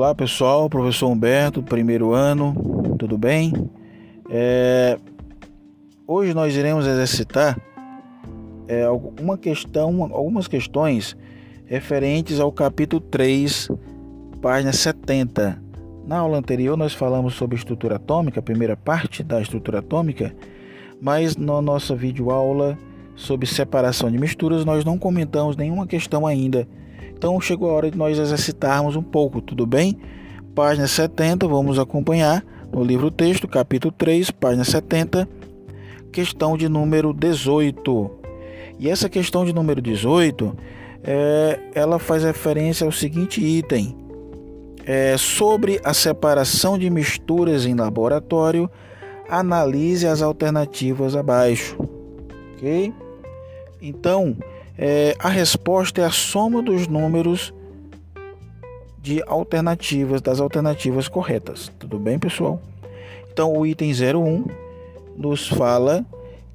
Olá pessoal, professor Humberto, primeiro ano, tudo bem? É... Hoje nós iremos exercitar é, uma questão, algumas questões referentes ao capítulo 3, página 70. Na aula anterior nós falamos sobre estrutura atômica, a primeira parte da estrutura atômica, mas na nossa videoaula sobre separação de misturas nós não comentamos nenhuma questão ainda. Então chegou a hora de nós exercitarmos um pouco, tudo bem? Página 70, vamos acompanhar no livro texto, capítulo 3, página 70, questão de número 18. E essa questão de número 18, é, ela faz referência ao seguinte item: é, sobre a separação de misturas em laboratório, analise as alternativas abaixo. Ok? Então, é, a resposta é a soma dos números de alternativas, das alternativas corretas. Tudo bem, pessoal? Então, o item 01 nos fala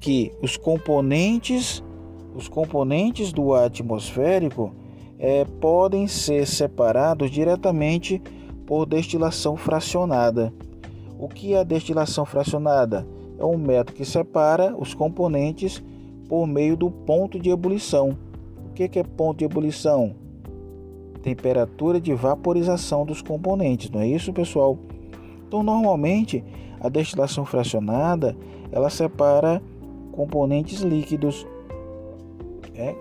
que os componentes, os componentes do atmosférico é, podem ser separados diretamente por destilação fracionada. O que é a destilação fracionada? É um método que separa os componentes por meio do ponto de ebulição. O que é ponto de ebulição? Temperatura de vaporização dos componentes, não é isso, pessoal? Então, normalmente, a destilação fracionada ela separa componentes líquidos, é,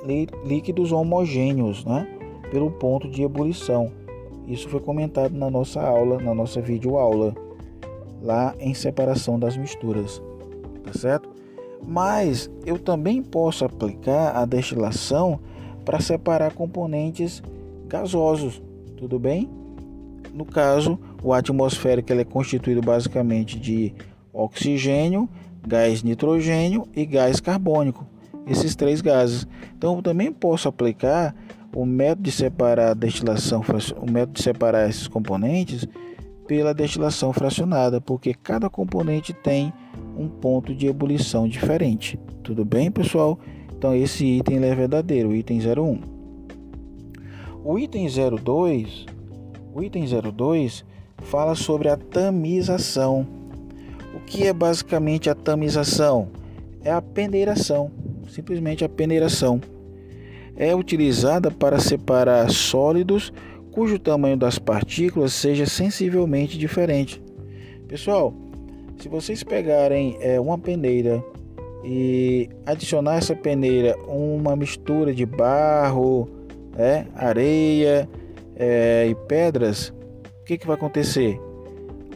líquidos homogêneos, né? pelo ponto de ebulição. Isso foi comentado na nossa aula, na nossa videoaula, lá em separação das misturas, tá certo? Mas eu também posso aplicar a destilação para separar componentes gasosos, tudo bem? No caso, o atmosférico ele é constituído basicamente de oxigênio, gás nitrogênio e gás carbônico, esses três gases. Então, eu também posso aplicar o método de separar a destilação, o método de separar esses componentes pela destilação fracionada, porque cada componente tem um ponto de ebulição diferente. Tudo bem, pessoal? Então esse item é verdadeiro, o item 01. O item 02, o item 02 fala sobre a tamização. O que é basicamente a tamização? É a peneiração, simplesmente a peneiração é utilizada para separar sólidos cujo tamanho das partículas seja sensivelmente diferente. Pessoal, se vocês pegarem é, uma peneira e adicionar essa peneira uma mistura de barro, é, areia é, e pedras, o que, que vai acontecer?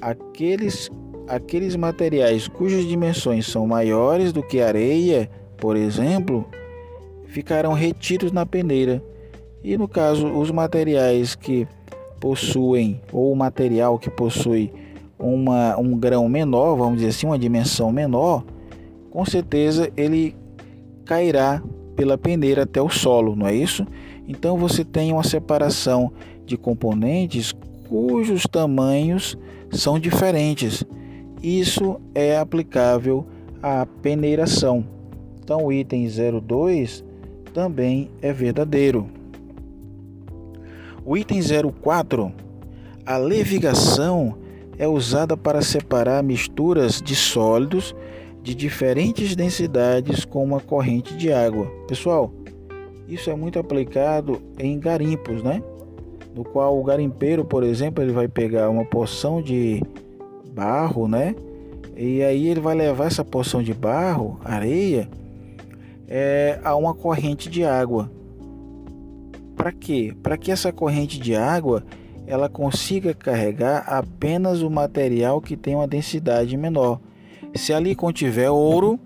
Aqueles, aqueles materiais cujas dimensões são maiores do que areia, por exemplo, ficarão retidos na peneira. E no caso, os materiais que possuem, ou o material que possui uma, um grão menor, vamos dizer assim, uma dimensão menor, com certeza ele cairá pela peneira até o solo, não é isso? Então você tem uma separação de componentes cujos tamanhos são diferentes. Isso é aplicável à peneiração. Então o item 02 também é verdadeiro. O item 04, a levigação é usada para separar misturas de sólidos de diferentes densidades com uma corrente de água. Pessoal, isso é muito aplicado em garimpos, né? No qual o garimpeiro, por exemplo, ele vai pegar uma porção de barro, né? E aí ele vai levar essa porção de barro, areia, é, a uma corrente de água. Para quê? Para que essa corrente de água ela consiga carregar apenas o material que tem uma densidade menor. Se ali contiver ouro,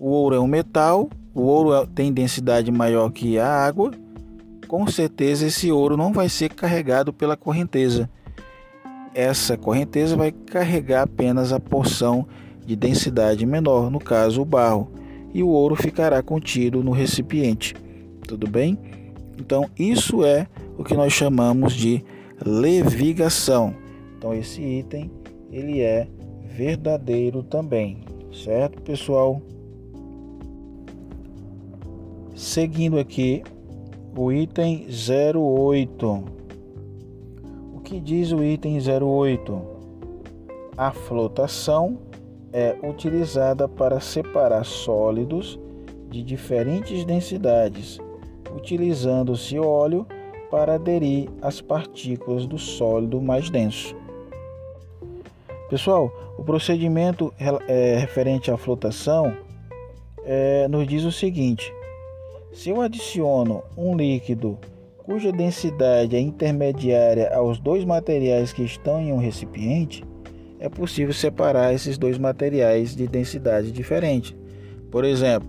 o ouro é um metal, o ouro é, tem densidade maior que a água, com certeza esse ouro não vai ser carregado pela correnteza. Essa correnteza vai carregar apenas a porção de densidade menor, no caso o barro e o ouro ficará contido no recipiente. Tudo bem? Então, isso é o que nós chamamos de levigação. Então, esse item ele é verdadeiro também, certo, pessoal? Seguindo aqui, o item 08. O que diz o item 08? A flotação é utilizada para separar sólidos de diferentes densidades, utilizando-se óleo para aderir às partículas do sólido mais denso. Pessoal, o procedimento é, referente à flotação é, nos diz o seguinte: se eu adiciono um líquido cuja densidade é intermediária aos dois materiais que estão em um recipiente, é possível separar esses dois materiais de densidade diferente. Por exemplo,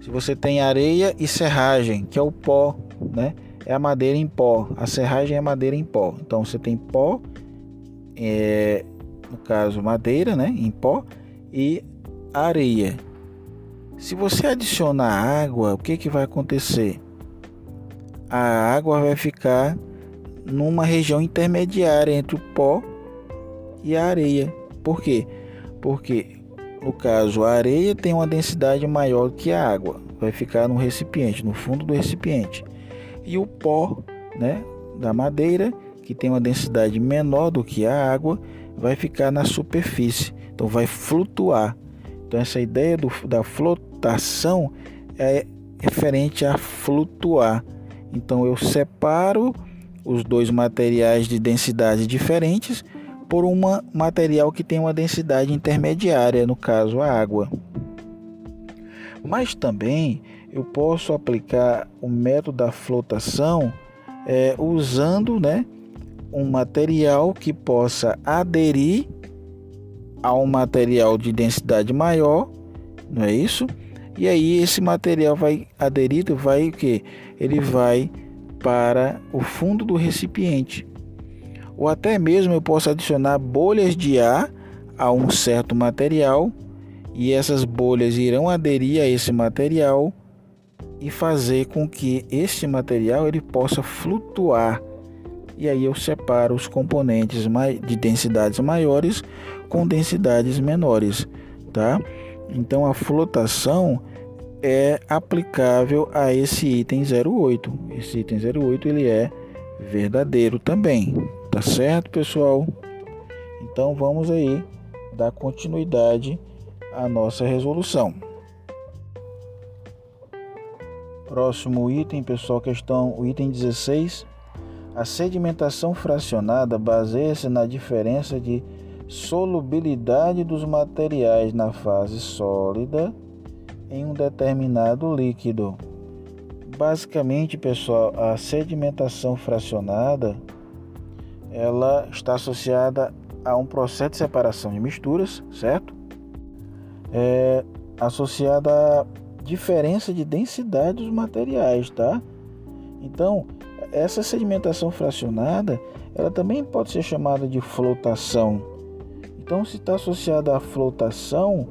se você tem areia e serragem, que é o pó, né? É a madeira em pó. A serragem é madeira em pó. Então você tem pó, é, no caso madeira, né? Em pó e areia. Se você adicionar água, o que, que vai acontecer? A água vai ficar numa região intermediária entre o pó e a areia. Por quê? Porque no caso a areia tem uma densidade maior que a água, vai ficar no recipiente, no fundo do recipiente. E o pó, né, da madeira, que tem uma densidade menor do que a água, vai ficar na superfície, então vai flutuar. Então essa ideia do, da flotação é referente a flutuar. Então eu separo os dois materiais de densidades diferentes por um material que tem uma densidade intermediária, no caso a água. Mas também eu posso aplicar o método da flotação é, usando né, um material que possa aderir a um material de densidade maior, não é isso? E aí esse material vai aderido, vai o que? Ele vai para o fundo do recipiente ou até mesmo eu posso adicionar bolhas de ar a um certo material e essas bolhas irão aderir a esse material e fazer com que este material ele possa flutuar. E aí eu separo os componentes de densidades maiores com densidades menores, tá? Então a flotação é aplicável a esse item 08. Esse item 08 ele é verdadeiro também. Tá certo, pessoal? Então vamos aí dar continuidade à nossa resolução. Próximo item, pessoal, questão, o item 16. A sedimentação fracionada baseia-se na diferença de solubilidade dos materiais na fase sólida em um determinado líquido. Basicamente, pessoal, a sedimentação fracionada ela está associada a um processo de separação de misturas, certo? É associada à diferença de densidade dos materiais, tá? Então, essa sedimentação fracionada, ela também pode ser chamada de flotação. Então, se está associada à flotação,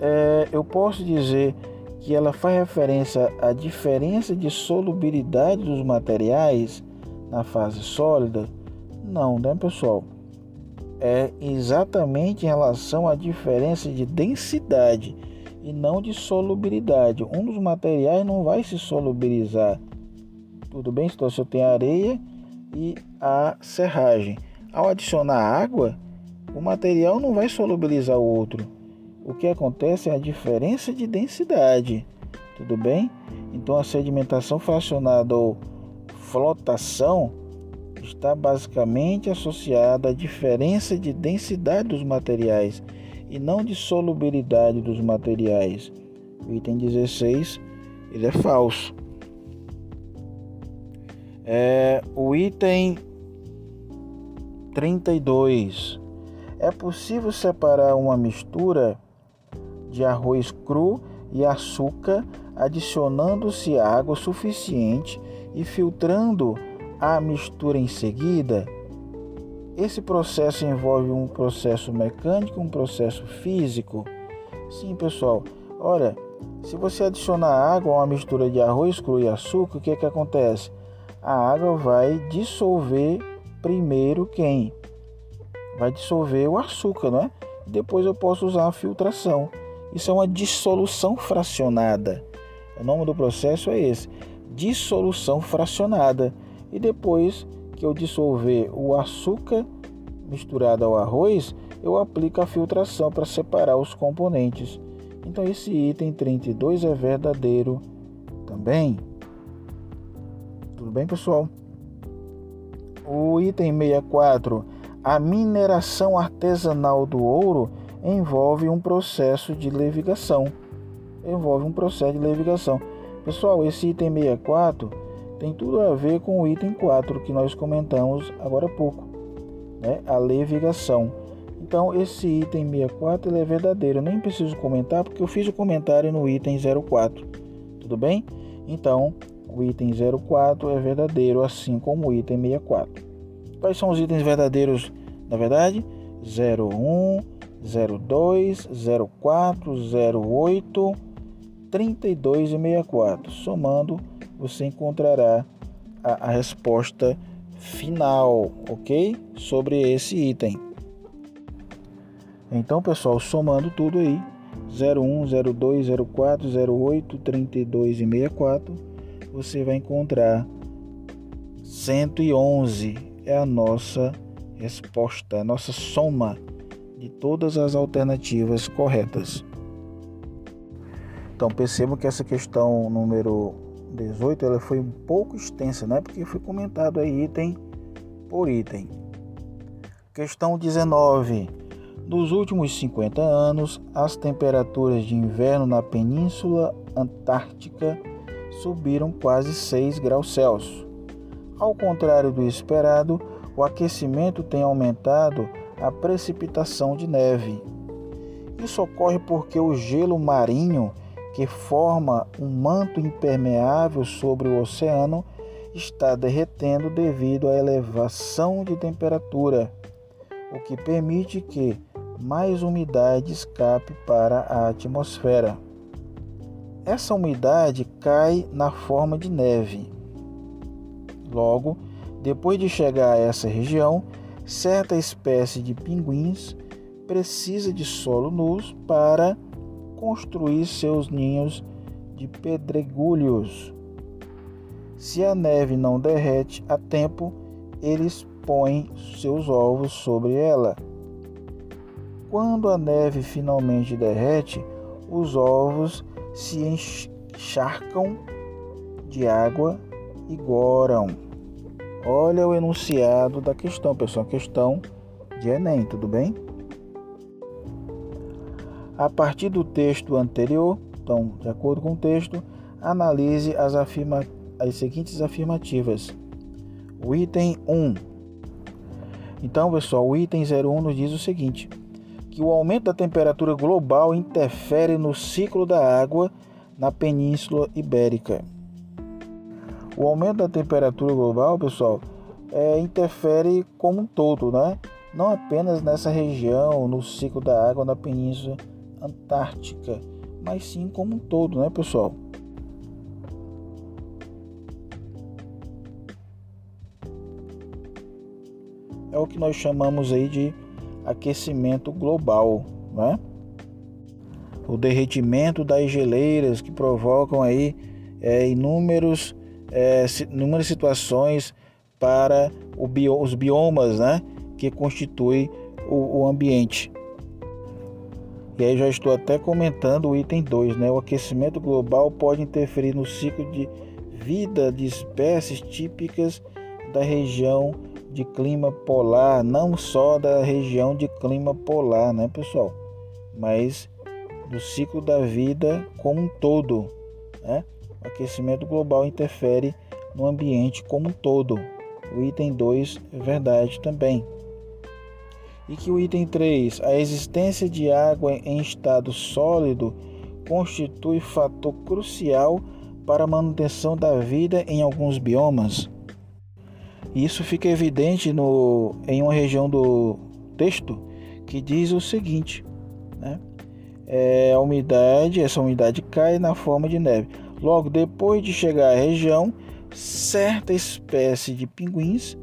é, eu posso dizer que ela faz referência à diferença de solubilidade dos materiais na fase sólida não, né, pessoal? É exatamente em relação à diferença de densidade e não de solubilidade. Um dos materiais não vai se solubilizar. Tudo bem? Então, se eu tenho areia e a serragem, ao adicionar água, o material não vai solubilizar o outro. O que acontece é a diferença de densidade. Tudo bem? Então, a sedimentação fracionada ou flotação está basicamente associada à diferença de densidade dos materiais e não de solubilidade dos materiais. O item 16 ele é falso. É, o item 32 é possível separar uma mistura de arroz cru e açúcar adicionando-se água suficiente e filtrando a mistura em seguida, esse processo envolve um processo mecânico, um processo físico? Sim, pessoal. Olha, se você adicionar água a uma mistura de arroz cru e açúcar, o que, é que acontece? A água vai dissolver primeiro quem? Vai dissolver o açúcar, não é? Depois eu posso usar a filtração. Isso é uma dissolução fracionada. O nome do processo é esse: dissolução fracionada e depois que eu dissolver o açúcar misturado ao arroz, eu aplico a filtração para separar os componentes. Então esse item 32 é verdadeiro também. Tudo bem, pessoal? O item 64, a mineração artesanal do ouro envolve um processo de levigação. Envolve um processo de levigação. Pessoal, esse item 64 tem tudo a ver com o item 4 que nós comentamos agora há pouco, né? A levigação. Então, esse item 64 ele é verdadeiro. Eu nem preciso comentar porque eu fiz o comentário no item 04. Tudo bem? Então, o item 04 é verdadeiro, assim como o item 64. Quais são os itens verdadeiros, na verdade? 01, 02, 04, 08, 32 e 64. Somando, você encontrará a, a resposta final, ok? Sobre esse item. Então, pessoal, somando tudo aí, 01, 02, 04, 08, 32 e 64, você vai encontrar 111 é a nossa resposta, a nossa soma de todas as alternativas corretas. Então percebam que essa questão número 18 ela foi um pouco extensa, né? Porque foi comentado aí item por item. Questão 19. Nos últimos 50 anos, as temperaturas de inverno na Península Antártica subiram quase 6 graus Celsius. Ao contrário do esperado, o aquecimento tem aumentado a precipitação de neve. Isso ocorre porque o gelo marinho, que forma um manto impermeável sobre o oceano, está derretendo devido à elevação de temperatura, o que permite que mais umidade escape para a atmosfera. Essa umidade cai na forma de neve. Logo, depois de chegar a essa região, certa espécie de pinguins precisa de solo nu para construir seus ninhos de pedregulhos. Se a neve não derrete a tempo, eles põem seus ovos sobre ela. Quando a neve finalmente derrete, os ovos se encharcam de água e goram. Olha o enunciado da questão, pessoal. Questão de Enem, tudo bem? A partir do texto anterior, então, de acordo com o texto, analise as, afirma, as seguintes afirmativas. O item 1. Então, pessoal, o item 01 nos diz o seguinte: que o aumento da temperatura global interfere no ciclo da água na Península Ibérica. O aumento da temperatura global, pessoal, é, interfere como um todo, né? Não apenas nessa região, no ciclo da água na Península Antártica, mas sim como um todo, né, pessoal? É o que nós chamamos aí de aquecimento global, né? O derretimento das geleiras que provocam aí é, inúmeros, é, inúmeras situações para bio, os biomas, né? Que constituem o, o ambiente. E aí já estou até comentando o item 2, né? O aquecimento global pode interferir no ciclo de vida de espécies típicas da região de clima polar, não só da região de clima polar, né, pessoal? Mas do ciclo da vida como um todo, né? O aquecimento global interfere no ambiente como um todo. O item 2 é verdade também. E que o item 3, a existência de água em estado sólido constitui fator crucial para a manutenção da vida em alguns biomas. Isso fica evidente no, em uma região do texto que diz o seguinte: né? é, a umidade, essa umidade cai na forma de neve. Logo depois de chegar à região, certa espécie de pinguins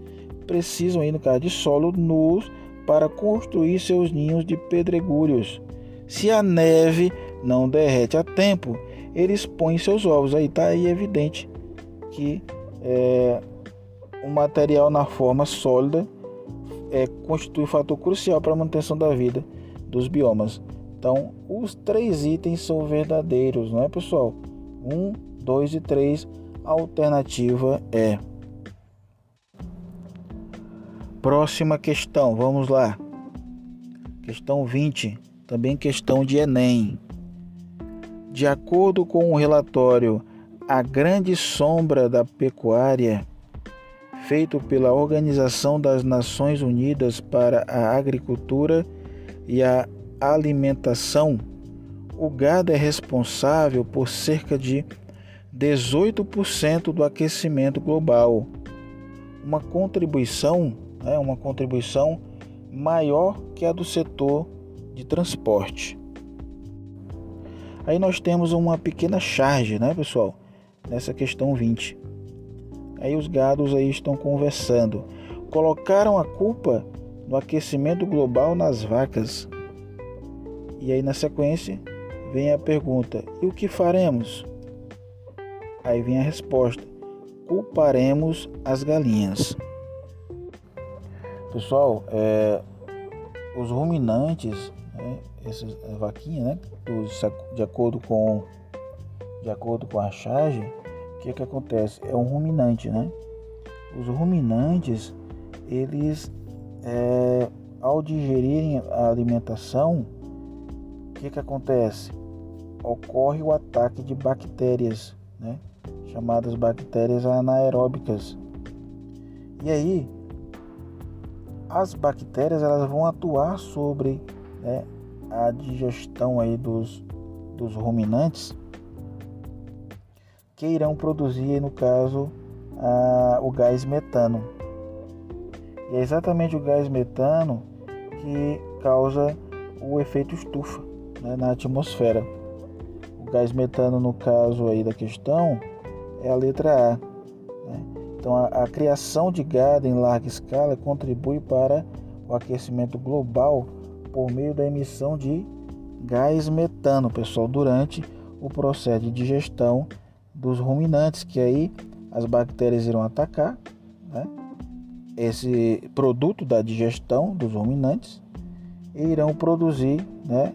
precisam ir no caso de solo nu para construir seus ninhos de pedregulhos. Se a neve não derrete a tempo, eles põem seus ovos. Aí está aí evidente que é, o material na forma sólida é, constitui fator crucial para a manutenção da vida dos biomas. Então, os três itens são verdadeiros, não é, pessoal? Um, dois e três. A alternativa é. Próxima questão, vamos lá. Questão 20, também questão de Enem. De acordo com o relatório A Grande Sombra da Pecuária, feito pela Organização das Nações Unidas para a Agricultura e a Alimentação, o gado é responsável por cerca de 18% do aquecimento global. Uma contribuição, né, uma contribuição maior que a do setor de transporte. Aí nós temos uma pequena charge, né, pessoal? Nessa questão 20. Aí os gados aí estão conversando. Colocaram a culpa no aquecimento global nas vacas. E aí na sequência vem a pergunta: e o que faremos? Aí vem a resposta: culparemos as galinhas. Pessoal, é, os ruminantes, né, essas vaquinhas, né, de acordo com de acordo com a charge, o que que acontece? É um ruminante, né? Os ruminantes, eles é, ao digerirem a alimentação, o que que acontece? Ocorre o ataque de bactérias, né? Chamadas bactérias anaeróbicas. E aí, as bactérias elas vão atuar sobre né, a digestão aí dos, dos ruminantes que irão produzir, no caso, a, o gás metano. E é exatamente o gás metano que causa o efeito estufa né, na atmosfera. O gás metano, no caso aí da questão, é a letra A. Então, a, a criação de gado em larga escala contribui para o aquecimento global por meio da emissão de gás metano, pessoal, durante o processo de digestão dos ruminantes, que aí as bactérias irão atacar né, esse produto da digestão dos ruminantes e irão produzir, né,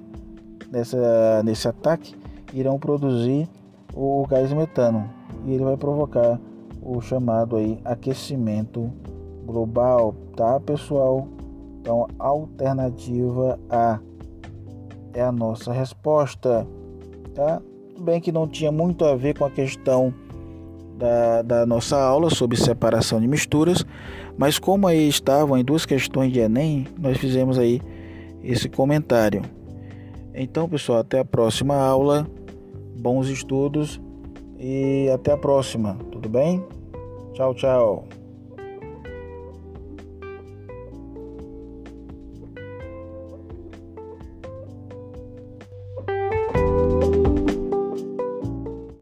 nessa, nesse ataque, irão produzir o gás metano. E ele vai provocar o chamado aí aquecimento global, tá, pessoal? Então, alternativa A é a nossa resposta, tá? Tudo bem que não tinha muito a ver com a questão da, da nossa aula sobre separação de misturas, mas como aí estavam em duas questões de Enem, nós fizemos aí esse comentário. Então, pessoal, até a próxima aula. Bons estudos e até a próxima, tudo bem? Ciao, ciao.